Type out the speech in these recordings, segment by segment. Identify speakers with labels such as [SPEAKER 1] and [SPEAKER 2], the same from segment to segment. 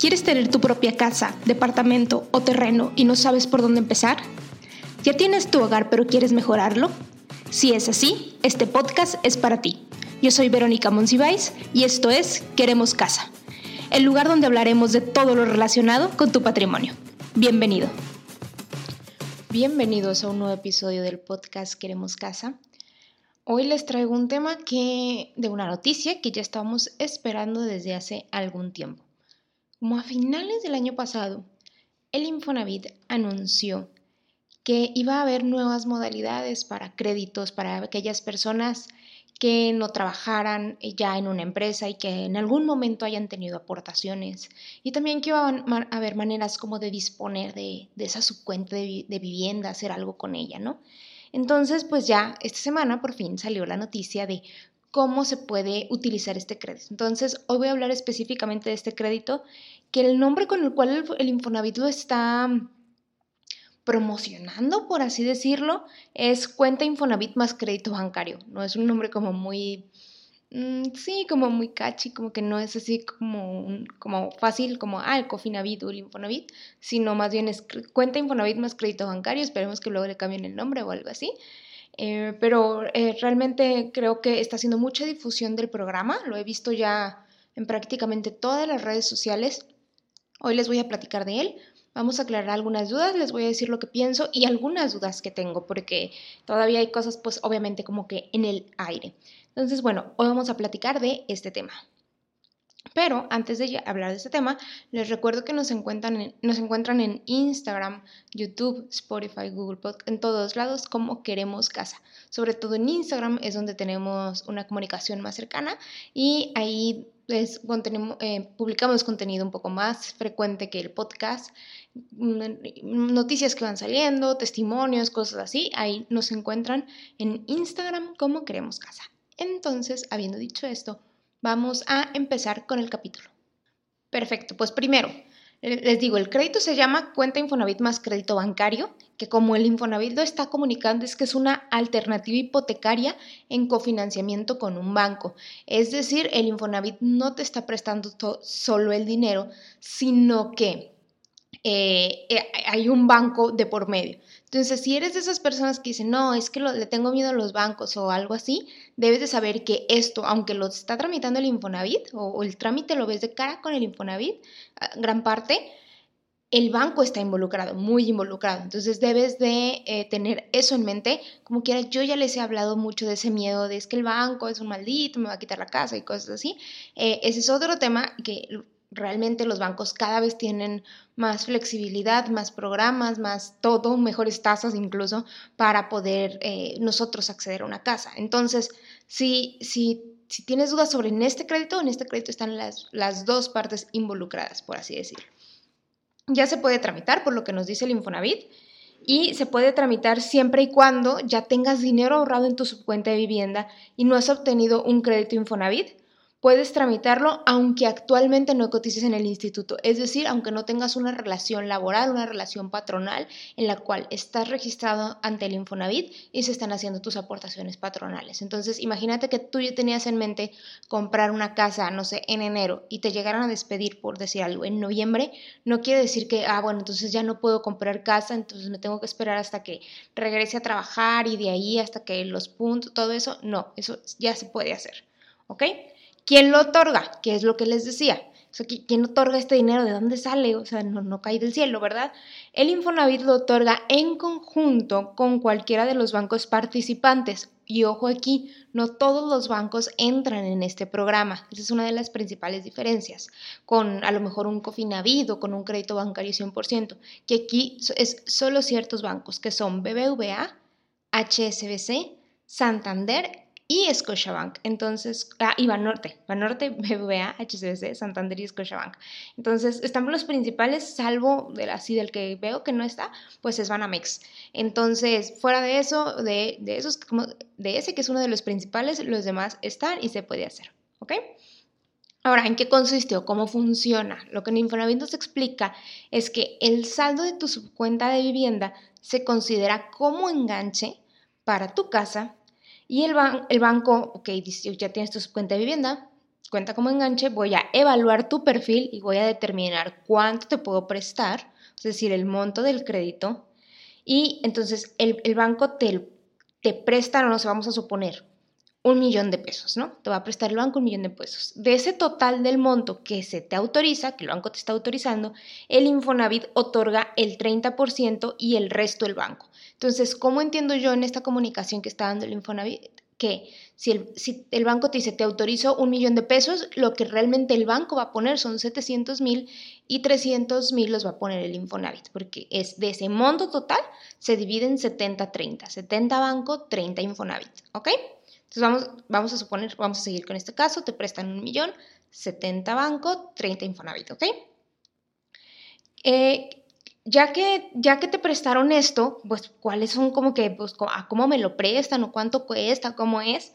[SPEAKER 1] ¿Quieres tener tu propia casa, departamento o terreno y no sabes por dónde empezar? ¿Ya tienes tu hogar pero quieres mejorarlo? Si es así, este podcast es para ti. Yo soy Verónica Monsiváis y esto es Queremos Casa, el lugar donde hablaremos de todo lo relacionado con tu patrimonio. Bienvenido. Bienvenidos a un nuevo episodio del podcast Queremos Casa. Hoy les traigo un tema que de una noticia que ya estábamos esperando desde hace algún tiempo. Como a finales del año pasado, el Infonavit anunció que iba a haber nuevas modalidades para créditos para aquellas personas que no trabajaran ya en una empresa y que en algún momento hayan tenido aportaciones y también que iba a haber maneras como de disponer de, esa subcuenta de, vivienda, hacer algo con ella, ¿no? Entonces, pues ya esta semana por fin salió la noticia de cómo se puede utilizar este crédito. Entonces, hoy voy a hablar específicamente de este crédito, que el nombre con el cual el, Infonavit lo está promocionando, por así decirlo, es cuenta Infonavit más crédito bancario. No es un nombre como muy, mm, sí, como muy catchy, como que no es así como, como fácil, como, ah, el Cofinavit o el Infonavit, sino más bien es cuenta Infonavit más crédito bancario. Esperemos que luego le cambien el nombre o algo así. Eh, pero eh, realmente creo que está haciendo mucha difusión del programa, lo he visto ya en prácticamente todas las redes sociales. Hoy les voy a platicar de él. Vamos a aclarar algunas dudas, les voy a decir lo que pienso y algunas dudas que tengo, porque todavía hay cosas, pues obviamente como que en el aire. Entonces, bueno, hoy vamos a platicar de este tema. Pero antes de hablar de este tema, les recuerdo que nos encuentran en, Instagram, YouTube, Spotify, Google Podcast, en todos lados como Queremos Casa. Sobre todo en Instagram es donde tenemos una comunicación más cercana y ahí eh, publicamos contenido un poco más frecuente que el podcast, mm, noticias que van saliendo, testimonios, cosas así. Ahí nos encuentran en Instagram como Queremos Casa. Entonces, habiendo dicho esto, Vamos a empezar con el capítulo. Perfecto, pues primero, les digo, el crédito se llama cuenta Infonavit más crédito bancario, que como el Infonavit lo está comunicando es que es una alternativa hipotecaria en cofinanciamiento con un banco. Es decir, el Infonavit no te está prestando solo el dinero, sino que eh, eh, hay un banco de por medio. Entonces, si eres de esas personas que dicen, no, es que le tengo miedo a los bancos o algo así, debes de saber que esto, aunque lo está tramitando el Infonavit o, el trámite lo ves de cara con el Infonavit, ah, gran parte, el banco está involucrado, muy involucrado. Entonces debes de eh, tener eso en mente. Como quiera, yo ya les he hablado mucho de ese miedo de es que el banco es un maldito, me va a quitar la casa y cosas así. ese es otro tema que realmente los bancos cada vez tienen más flexibilidad, más programas, más todo, mejores tasas incluso para poder eh, nosotros acceder a una casa. Entonces, si, si, tienes dudas sobre en este crédito, en este crédito están las, las dos partes involucradas, por así decirlo. Ya se puede tramitar, por lo que nos dice el Infonavit, y se puede tramitar siempre y cuando ya tengas dinero ahorrado en tu subcuenta de vivienda y no has obtenido un crédito Infonavit puedes tramitarlo aunque actualmente no cotices en el instituto, es decir, aunque no tengas una relación laboral, una relación patronal en la cual estás registrado ante el Infonavit y se están haciendo tus aportaciones patronales. Entonces, imagínate que tú ya tenías en mente comprar una casa, no sé, en enero y te llegaran a despedir, por decir algo, en noviembre, no quiere decir que, ah, bueno, entonces ya no puedo comprar casa, entonces me tengo que esperar hasta que regrese a trabajar y de ahí hasta que los puntos, todo eso, no, eso ya se puede hacer, ¿ok? ¿Quién lo otorga? ¿Qué es lo que les decía? ¿Quién otorga este dinero? ¿De dónde sale? O sea, no, no cae del cielo, ¿verdad? El Infonavit lo otorga en conjunto con cualquiera de los bancos participantes. Y ojo aquí, no todos los bancos entran en este programa. Esa es una de las principales diferencias. Con a lo mejor un Cofinavit o con un crédito bancario 100%, que aquí es solo ciertos bancos, que son BBVA, HSBC, Santander y Scotiabank. Entonces, ah, y Banorte, Banorte, BBVA, HSBC, Santander y Scotiabank. Entonces, están los principales, salvo del, así del que veo que no está, pues es Banamex. Entonces, fuera de eso, de, de esos, como, de ese que es uno de los principales, los demás están y se puede hacer, ¿ok? Ahora, ¿en qué consiste o cómo funciona? Lo que en Infonavit nos explica es que el saldo de tu subcuenta de vivienda se considera como enganche para tu casa y el, el banco, ok, ya tienes tu cuenta de vivienda, cuenta como enganche, voy a evaluar tu perfil y voy a determinar cuánto te puedo prestar, es decir, el monto del crédito. Y entonces el, banco te, te presta, no sé, vamos a suponer, un millón de pesos, ¿no? Te va a prestar el banco un millón de pesos. De ese total del monto que se te autoriza, que el banco te está autorizando, el Infonavit otorga el 30% y el resto el banco. Entonces, ¿cómo entiendo yo en esta comunicación que está dando el Infonavit? Que si el, banco te dice, te autorizo un millón de pesos, lo que realmente el banco va a poner son 700 mil y 300 mil los va a poner el Infonavit, porque es de ese monto total, se divide en 70-30. 70 banco, 30 Infonavit, ¿ok? Entonces vamos, a suponer, vamos a seguir con este caso, te prestan un millón, 70 banco, 30 Infonavit, ¿ok? Eh, ya que, ya que te prestaron esto, pues cuáles son como que, pues, a cómo me lo prestan o cuánto cuesta, cómo es.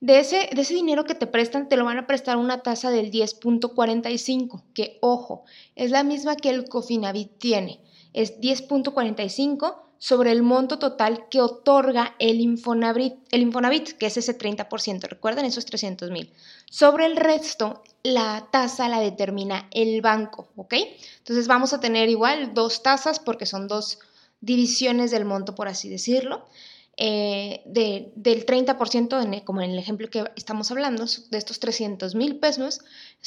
[SPEAKER 1] De ese, de ese dinero que te prestan, te lo van a prestar una tasa del 10.45, que ojo, es la misma que el Cofinavit tiene, es 10.45 sobre el monto total que otorga el Infonavit, el Infonavit que es ese 30%, recuerden esos 300 mil. Sobre el resto, la tasa la determina el banco, ¿ok? Entonces vamos a tener igual dos tasas porque son dos divisiones del monto, por así decirlo. Eh, del 30%, como en el ejemplo que estamos hablando, de estos 300 mil pesos,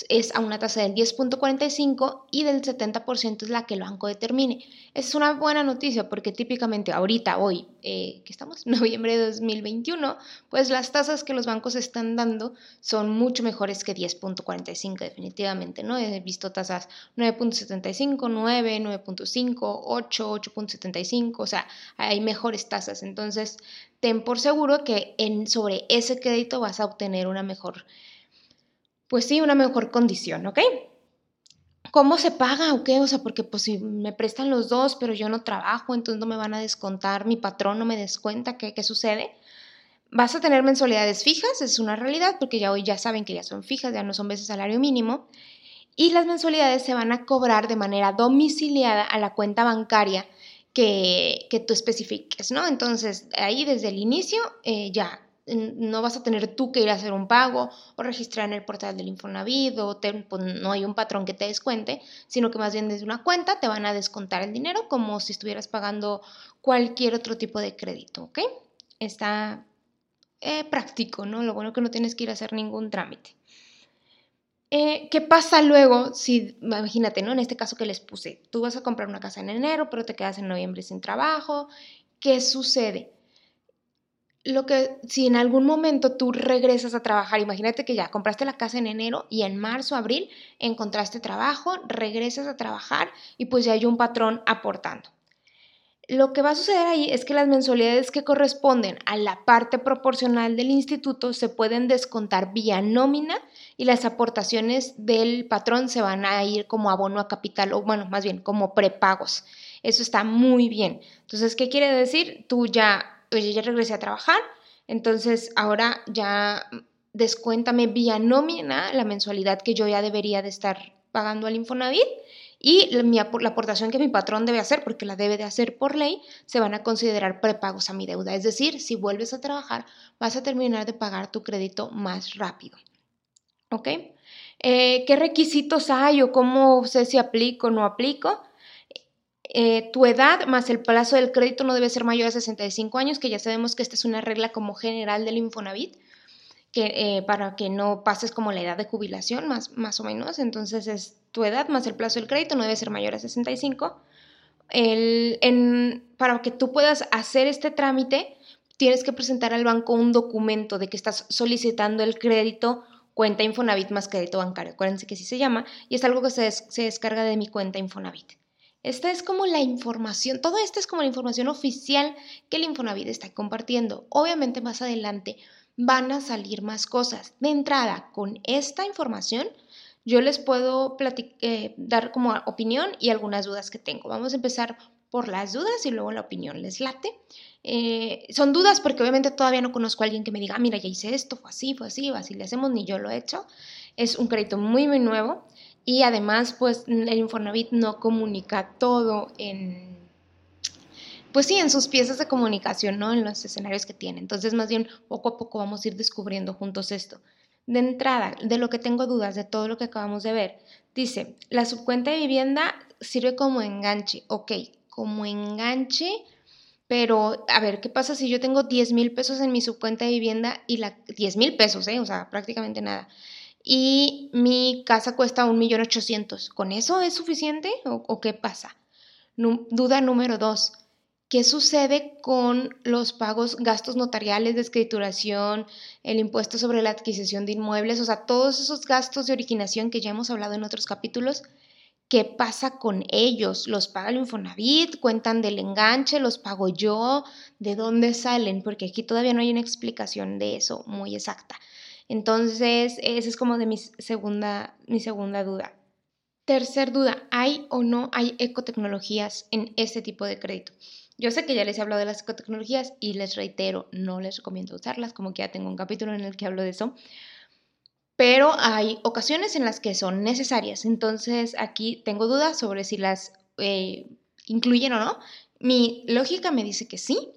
[SPEAKER 1] es a una tasa del 10.45 y del 70% es la que el banco determine. Es una buena noticia porque típicamente ahorita, hoy, eh, que estamos, noviembre de 2021, pues las tasas que los bancos están dando son mucho mejores que 10.45 definitivamente, ¿no? He visto tasas 9.75, 9, 9.5, 8, 8.75, o sea, hay mejores tasas. Entonces, ten por seguro que sobre ese crédito vas a obtener una mejor, pues sí, una mejor condición, ¿ok? ¿Cómo se paga o qué? O sea, porque pues si me prestan los dos, pero yo no trabajo, entonces no me van a descontar, mi patrón no me descuenta, ¿qué, qué sucede? Vas a tener mensualidades fijas, es una realidad, porque ya hoy ya saben que ya son fijas, ya no son veces salario mínimo, y las mensualidades se van a cobrar de manera domiciliada a la cuenta bancaria que, que tú especifiques, ¿no? Entonces, ahí desde el inicio eh, ya no vas a tener tú que ir a hacer un pago o registrar en el portal del Infonavit o pues, no hay un patrón que te descuente, sino que más bien desde una cuenta te van a descontar el dinero como si estuvieras pagando cualquier otro tipo de crédito, ¿ok? Está eh, práctico, ¿no? Lo bueno que no tienes que ir a hacer ningún trámite. Eh, ¿Qué pasa luego si, imagínate, ¿no? En este caso que les puse, tú vas a comprar una casa en enero, pero te quedas en noviembre sin trabajo, ¿qué sucede? Lo que si en algún momento tú regresas a trabajar, imagínate que ya compraste la casa en enero y en marzo, abril encontraste trabajo, regresas a trabajar y pues ya hay un patrón aportando. Lo que va a suceder ahí es que las mensualidades que corresponden a la parte proporcional del instituto se pueden descontar vía nómina y las aportaciones del patrón se van a ir como abono a capital o bueno, más bien como prepagos. Eso está muy bien. Entonces, ¿qué quiere decir? Tú ya oye, ya regresé a trabajar, entonces ahora ya descuéntame vía nómina la mensualidad que yo ya debería de estar pagando al Infonavit y la, aportación que mi patrón debe hacer, porque la debe de hacer por ley, se van a considerar prepagos a mi deuda. Es decir, si vuelves a trabajar, vas a terminar de pagar tu crédito más rápido. ¿Ok? Eh, ¿Qué requisitos hay o cómo sé si aplico o no aplico? Eh, tu edad más el plazo del crédito no debe ser mayor a 65 años, que ya sabemos que esta es una regla como general del Infonavit, que, eh, para que no pases como la edad de jubilación, más, más o menos. Entonces es tu edad más el plazo del crédito no debe ser mayor a 65. El, en, para que tú puedas hacer este trámite, tienes que presentar al banco un documento de que estás solicitando el crédito cuenta Infonavit más crédito bancario. Acuérdense que así se llama y es algo que se, se descarga de mi cuenta Infonavit. Esta es como la información, todo esto es como la información oficial que el Infonavit está compartiendo. Obviamente más adelante van a salir más cosas. De entrada, con esta información, yo les puedo eh, dar como opinión y algunas dudas que tengo. Vamos a empezar por las dudas y luego la opinión. ¿Les late? Eh, son dudas porque obviamente todavía no conozco a alguien que me diga, ah, mira, ya hice esto, fue así, fue así, así le hacemos, ni yo lo he hecho. Es un crédito muy, muy nuevo y además pues el Infonavit no comunica todo en pues sí, en sus piezas de comunicación, ¿no? En los escenarios que tiene. Entonces, más bien, poco a poco vamos a ir descubriendo juntos esto. De entrada, de lo que tengo dudas, de todo lo que acabamos de ver, dice, la subcuenta de vivienda sirve como enganche, ok, como enganche, pero a ver, ¿qué pasa si yo tengo 10 mil pesos en mi subcuenta de vivienda y la 10 mil pesos, eh? o sea, prácticamente nada, y mi casa cuesta un millón ochocientos, ¿con eso es suficiente o, o qué pasa? duda número dos, ¿Qué sucede con los pagos, gastos notariales de escrituración, el impuesto sobre la adquisición de inmuebles, o sea, todos esos gastos de originación que ya hemos hablado en otros capítulos? ¿Qué pasa con ellos? ¿Los paga el Infonavit? ¿Cuentan del enganche? ¿Los pago yo? ¿De dónde salen? Porque aquí todavía no hay una explicación de eso muy exacta. Entonces, esa es como de mi segunda, mi segunda duda. Tercer duda, ¿hay o no hay ecotecnologías en este tipo de crédito? Yo sé que ya les he hablado de las ecotecnologías y les reitero, no les recomiendo usarlas, como que ya tengo un capítulo en el que hablo de eso, pero hay ocasiones en las que son necesarias. Entonces aquí tengo dudas sobre si las eh, incluyen o no. Mi lógica me dice que sí,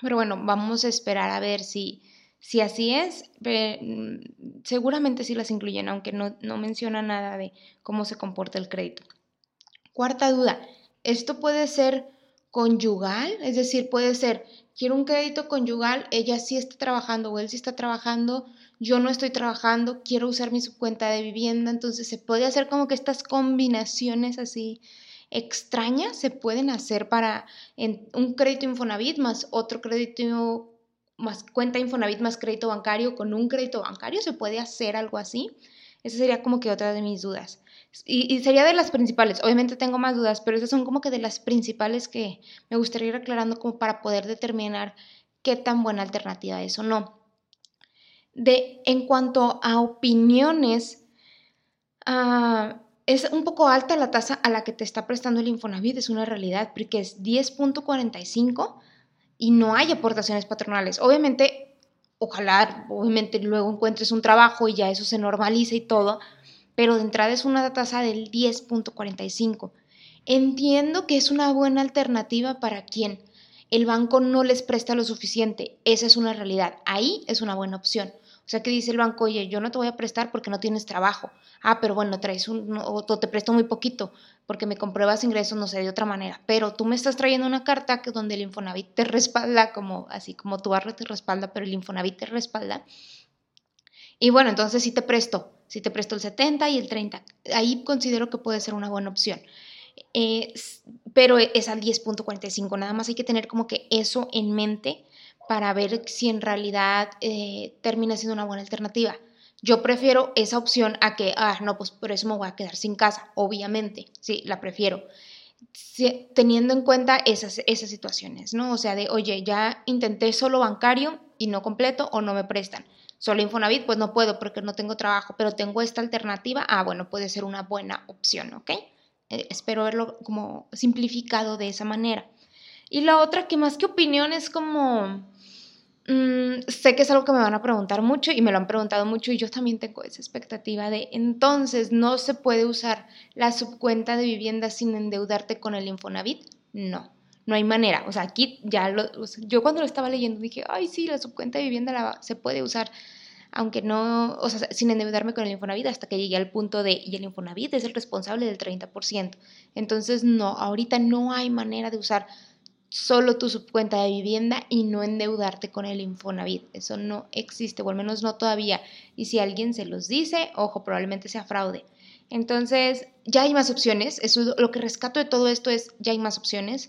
[SPEAKER 1] pero bueno, vamos a esperar a ver si, si así es. Mm, seguramente sí las incluyen, aunque no, no menciona nada de cómo se comporta el crédito. Cuarta duda, ¿esto puede ser conyugal, es decir, puede ser, quiero un crédito conyugal, ella sí está trabajando o él sí está trabajando, yo no estoy trabajando, quiero usar mi subcuenta de vivienda, entonces se puede hacer como que estas combinaciones así extrañas se pueden hacer para un crédito Infonavit más otro crédito más cuenta Infonavit más crédito bancario con un crédito bancario, se puede hacer algo así. Esa sería como que otra de mis dudas. Y, sería de las principales. Obviamente tengo más dudas, pero esas son como que de las principales que me gustaría ir aclarando como para poder determinar qué tan buena alternativa es o no. De, en cuanto a opiniones, ah, es un poco alta la tasa a la que te está prestando el Infonavit, es una realidad, porque es 10.45 y no hay aportaciones patronales. Obviamente, ojalá, obviamente luego encuentres un trabajo y ya eso se normalice y todo, pero de entrada es una tasa del 10.45. Entiendo que es una buena alternativa para quien el banco no les presta lo suficiente. Esa es una realidad. Ahí es una buena opción. O sea que dice el banco, oye, yo no te voy a prestar porque no tienes trabajo. Ah, pero bueno, traes un, o te presto muy poquito porque me compruebas ingresos, no sé, de otra manera. Pero tú me estás trayendo una carta que donde el Infonavit te respalda, como así como tu barrio te respalda, pero el Infonavit te respalda. Y bueno, entonces sí te presto, si te presto el 70 y el 30. Ahí considero que puede ser una buena opción. pero es al 10.45, nada más hay que tener como que eso en mente para ver si en realidad eh, termina siendo una buena alternativa. Yo prefiero esa opción a que, ah, no, pues por eso me voy a quedar sin casa, obviamente, sí, la prefiero. teniendo en cuenta esas, esas situaciones, ¿no? O sea, de, oye, ya intenté solo bancario y no completo o no me prestan solo Infonavit, pues no puedo porque no tengo trabajo, pero tengo esta alternativa, ah, bueno, puede ser una buena opción, ¿ok? Eh, espero verlo como simplificado de esa manera. Y la otra, que más que opinión, es como, mm, sé que es algo que me van a preguntar mucho y me lo han preguntado mucho y yo también tengo esa expectativa de, entonces, ¿no se puede usar la subcuenta de vivienda sin endeudarte con el Infonavit? No no hay manera. O sea, aquí ya lo, yo cuando lo estaba leyendo dije, ay, sí, la subcuenta de vivienda se puede usar, aunque no, o sea, sin endeudarme con el Infonavit, hasta que llegué al punto de, y el Infonavit es el responsable del 30%. Entonces, no, ahorita no hay manera de usar solo tu subcuenta de vivienda y no endeudarte con el Infonavit. Eso no existe, o al menos no todavía. Y si alguien se los dice, ojo, probablemente sea fraude. Entonces, ya hay más opciones. Eso, lo que rescato de todo esto es, ya hay más opciones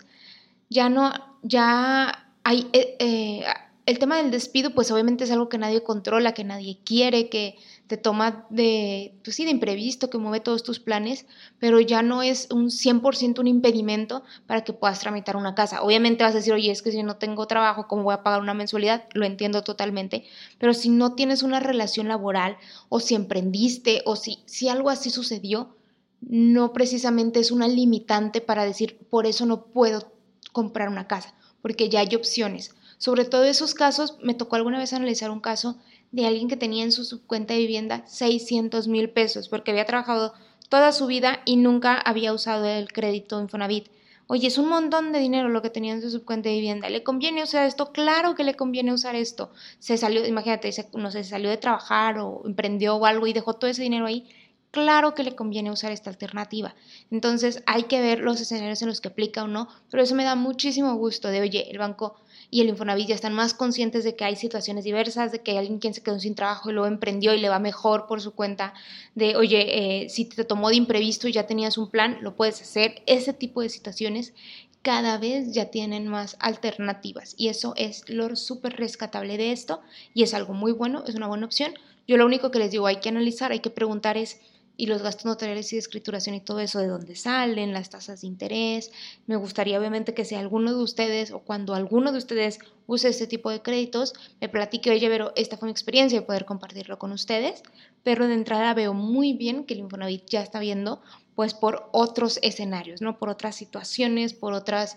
[SPEAKER 1] ya no, ya hay, eh, eh, el tema del despido, pues obviamente es algo que nadie controla, que nadie quiere, que te toma de, pues sí, de imprevisto, que mueve todos tus planes, pero ya no es un 100% un impedimento para que puedas tramitar una casa. Obviamente vas a decir, oye, es que si no tengo trabajo, ¿cómo voy a pagar una mensualidad? Lo entiendo totalmente, pero si no tienes una relación laboral o si emprendiste o si, si algo así sucedió, no precisamente es una limitante para decir, por eso no puedo comprar una casa, porque ya hay opciones. Sobre todo esos casos, me tocó alguna vez analizar un caso de alguien que tenía en su cuenta de vivienda 600 mil pesos, porque había trabajado toda su vida y nunca había usado el crédito Infonavit. oye, es un montón de dinero lo que tenía en su subcuenta de vivienda, ¿le conviene usar esto? Claro que le conviene usar esto. Se salió, imagínate, no sé, salió de trabajar o emprendió o algo y dejó todo ese dinero ahí. Claro que le conviene usar esta alternativa. Entonces hay que ver los escenarios en los que aplica o no, pero eso me da muchísimo gusto de, oye, el banco y el Infonavit ya están más conscientes de que hay situaciones diversas, de que hay alguien quien se quedó sin trabajo y luego emprendió y le va mejor por su cuenta, de, oye, eh, si te tomó de imprevisto y ya tenías un plan, lo puedes hacer. Ese tipo de situaciones cada vez ya tienen más alternativas y eso es lo súper rescatable de esto y es algo muy bueno, es una buena opción. Yo lo único que les digo hay que analizar, hay que preguntar es y los gastos notariales y de escrituración y todo eso, de dónde salen, las tasas de interés. Me gustaría obviamente que si alguno de ustedes o cuando alguno de ustedes use este tipo de créditos, me platique, oye, pero esta fue mi experiencia y poder compartirlo con ustedes. Pero de entrada veo muy bien que el Infonavit ya está viendo pues por otros escenarios, ¿no? Por otras situaciones, por otras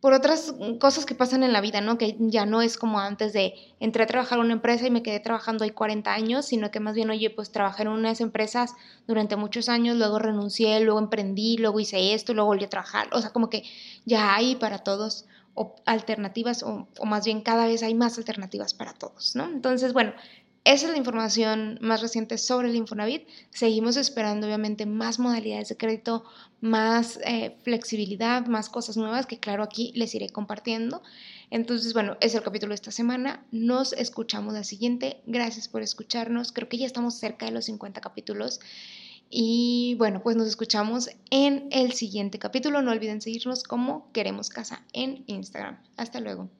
[SPEAKER 1] por otras cosas que pasan en la vida, ¿no? Que ya no es como antes de entré a trabajar en una empresa y me quedé trabajando ahí 40 años, sino que más bien, oye, pues trabajé en unas empresas durante muchos años, luego renuncié, luego emprendí, luego hice esto, luego volví a trabajar. O sea, como que ya hay para todos alternativas, o, o más bien cada vez hay más alternativas para todos, ¿no? Entonces, bueno, esa es la información más reciente sobre el Infonavit. Seguimos esperando, obviamente, más modalidades de crédito, más eh, flexibilidad, más cosas nuevas que, claro, aquí les iré compartiendo. Entonces, bueno, es el capítulo de esta semana. Nos escuchamos la siguiente. Gracias por escucharnos. Creo que ya estamos cerca de los 50 capítulos. Y bueno, pues nos escuchamos en el siguiente capítulo. No olviden seguirnos como Queremos Casa en Instagram. Hasta luego.